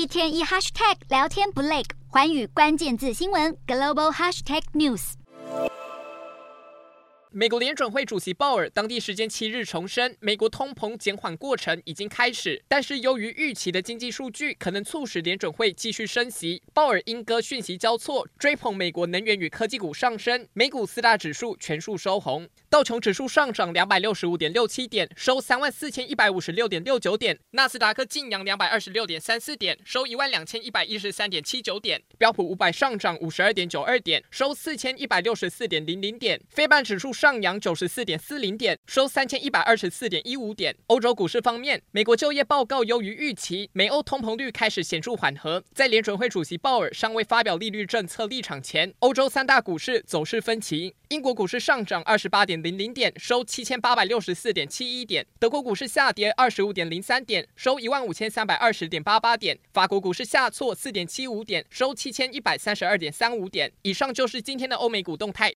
一天一 hashtag 聊天不累，寰宇关键字新闻 global hashtag news。美国联准会主席鲍尔当地时间七日重申，美国通膨减缓过程已经开始，但是由于预期的经济数据可能促使联准会继续升息，鲍尔莺歌讯息交错，追捧美国能源与科技股上升，美股四大指数全数收红，道琼指数上涨两百六十五点六七点，收三万四千一百五十六点六九点，纳斯达克劲扬两百二十六点三四点，收一万两千一百一十三点七九点，标普五百上涨五十二点九二点，收四千一百六十四点零零点，费半指数。上扬九十四点四零点，收三千一百二十四点一五点。欧洲股市方面，美国就业报告优于预期，美欧通膨率开始显著缓和。在联准会主席鲍尔尚未发表利率政策立场前，欧洲三大股市走势分歧。英国股市上涨二十八点零零点，收七千八百六十四点七一点；德国股市下跌二十五点零三点，收一万五千三百二十点八八点；法国股市下挫四点七五点，收七千一百三十二点三五点。以上就是今天的欧美股动态。